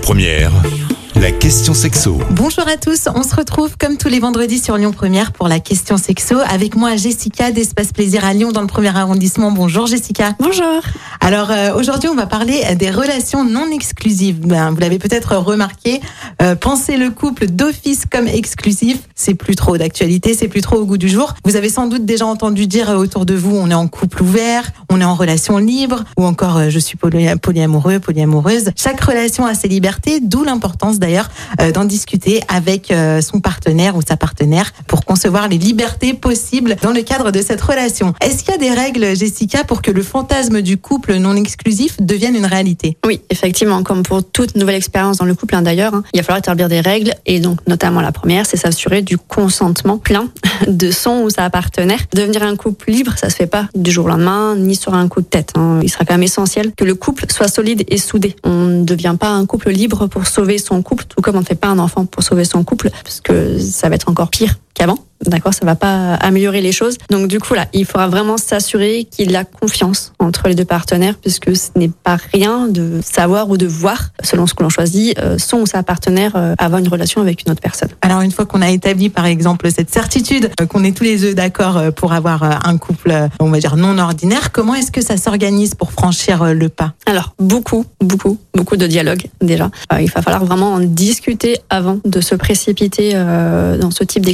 Première, la question sexo. Bonjour à tous, on se retrouve comme tous les vendredis sur Lyon Première pour la question sexo. Avec moi Jessica d'Espace Plaisir à Lyon dans le premier arrondissement. Bonjour Jessica. Bonjour. Alors euh, aujourd'hui on va parler des relations non exclusives. Ben, vous l'avez peut-être remarqué, euh, penser le couple d'office comme exclusif, c'est plus trop d'actualité, c'est plus trop au goût du jour. Vous avez sans doute déjà entendu dire euh, autour de vous on est en couple ouvert, on est en relation libre ou encore euh, je suis poly- polyamoureux, polyamoureuse. Chaque relation a ses libertés, d'où l'importance d'ailleurs euh, d'en discuter avec euh, son partenaire ou sa partenaire pour concevoir les libertés possibles dans le cadre de cette relation. Est-ce qu'il y a des règles, Jessica, pour que le fantasme du couple non exclusif devienne une réalité? Oui, effectivement, comme pour toute nouvelle expérience dans le couple hein, d'ailleurs, hein, il va falloir établir des règles et donc notamment la première, c'est s'assurer du consentement plein de son ou sa partenaire. Devenir un couple libre, ça se fait pas du jour au lendemain ni sur un coup de tête. hein. Il sera quand même essentiel que le couple soit solide et soudé. On ne devient pas un couple libre pour sauver son couple, tout comme on ne fait pas un enfant pour sauver son couple, parce que ça va être encore pire qu'avant. D'accord, ça va pas améliorer les choses. Donc du coup là, il faudra vraiment s'assurer qu'il y a confiance entre les deux partenaires, puisque ce n'est pas rien de savoir ou de voir, selon ce que l'on choisit, euh, son ou sa partenaire euh, avoir une relation avec une autre personne. Alors une fois qu'on a établi par exemple cette certitude euh, qu'on est tous les deux d'accord pour avoir un couple, on va dire non ordinaire, comment est-ce que ça s'organise pour franchir le pas? Alors beaucoup, beaucoup, beaucoup de dialogue déjà. Il va falloir vraiment en discuter avant de se précipiter dans ce type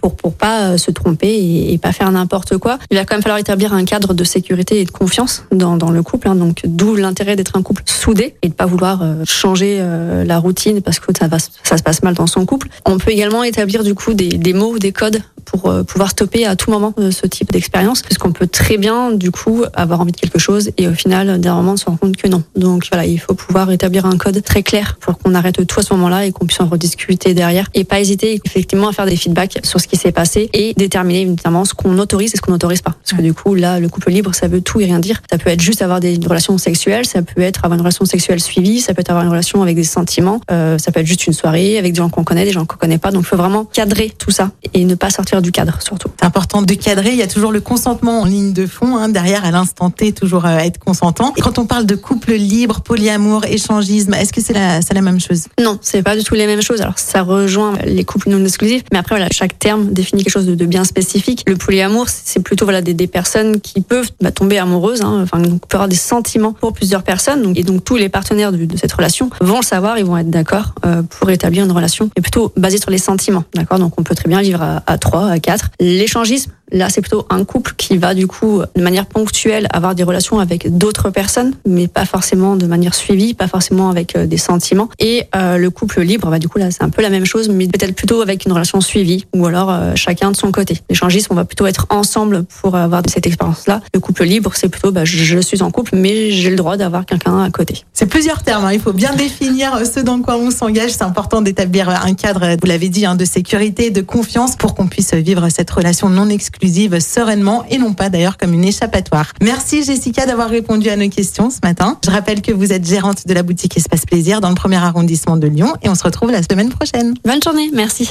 pour pour pas euh, se tromper et, et pas faire n'importe quoi. Il va quand même falloir établir un cadre de sécurité et de confiance dans, le couple. hein. donc d'où l'intérêt d'être un couple soudé et de pas vouloir euh, changer euh, la routine parce que ça va ça se passe mal dans son couple. On peut également établir du coup des, mots des codes pour pouvoir stopper à tout moment ce type d'expérience puisqu'on peut très bien du coup avoir envie de quelque chose et au final d'un moment se rendre compte que non. Donc voilà, il faut pouvoir établir un code très clair pour qu'on arrête tout à ce moment-là et qu'on puisse en rediscuter derrière et pas hésiter effectivement à faire des feedbacks sur ce qui s'est passé et déterminer notamment ce qu'on autorise et ce qu'on n'autorise pas. Parce que du coup là, le couple libre, ça veut tout et rien dire. Ça peut être juste avoir des relations sexuelles, ça peut être avoir une relation sexuelle suivie, ça peut être avoir une relation avec des sentiments, euh, ça peut être juste une soirée avec des gens qu'on connaît, des gens qu'on connaît pas. Donc il faut vraiment cadrer tout ça et ne pas sortir du cadre surtout. C'est important de cadrer, il y a toujours le consentement en ligne de fond, hein, derrière à l'instant T, toujours euh, être consentant. Et quand on parle de couple libre, polyamour, échangisme, est-ce que c'est la, c'est la même chose? Non, c'est pas du tout les mêmes choses. Alors ça rejoint les couples non exclusifs, mais après voilà, chaque terme définit quelque chose de, bien spécifique. Le polyamour, c'est plutôt voilà des, personnes qui peuvent bah, tomber amoureuses, hein, enfin donc, peut avoir des sentiments pour plusieurs personnes, donc, et donc tous les partenaires de, cette relation vont le savoir, ils vont être d'accord euh, pour établir une relation, mais plutôt basée sur les sentiments, d'accord? Donc on peut très bien vivre à trois, à quatre. L'échangisme, Là, c'est plutôt un couple qui va du coup, de manière ponctuelle, avoir des relations avec d'autres personnes, mais pas forcément de manière suivie, pas forcément avec euh, des sentiments. Et euh, le couple libre, bah, du coup là, c'est un peu la même chose, mais peut-être plutôt avec une relation suivie, ou alors euh, chacun de son côté. L'échangisme, on va plutôt être ensemble pour avoir cette expérience-là. Le couple libre, c'est plutôt, bah, je suis en couple, mais j'ai le droit d'avoir quelqu'un à côté. C'est plusieurs termes, hein. il faut bien définir euh, ce dans quoi on s'engage. C'est important d'établir un cadre, vous l'avez dit, hein, de sécurité, de confiance pour qu'on puisse vivre cette relation non exclusive sereinement et non pas d'ailleurs comme une échappatoire. Merci Jessica d'avoir répondu à nos questions ce matin. Je rappelle que vous êtes gérante de la boutique Espace Plaisir dans le premier arrondissement de Lyon et on se retrouve la semaine prochaine. Bonne journée, merci.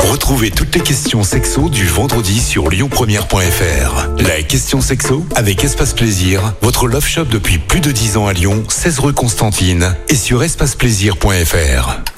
Retrouvez toutes les questions sexo du vendredi sur lyonpremière.fr. La question sexo avec Espace Plaisir, votre love shop depuis plus de 10 ans à Lyon, 16 rue Constantine et sur espaceplaisir.fr.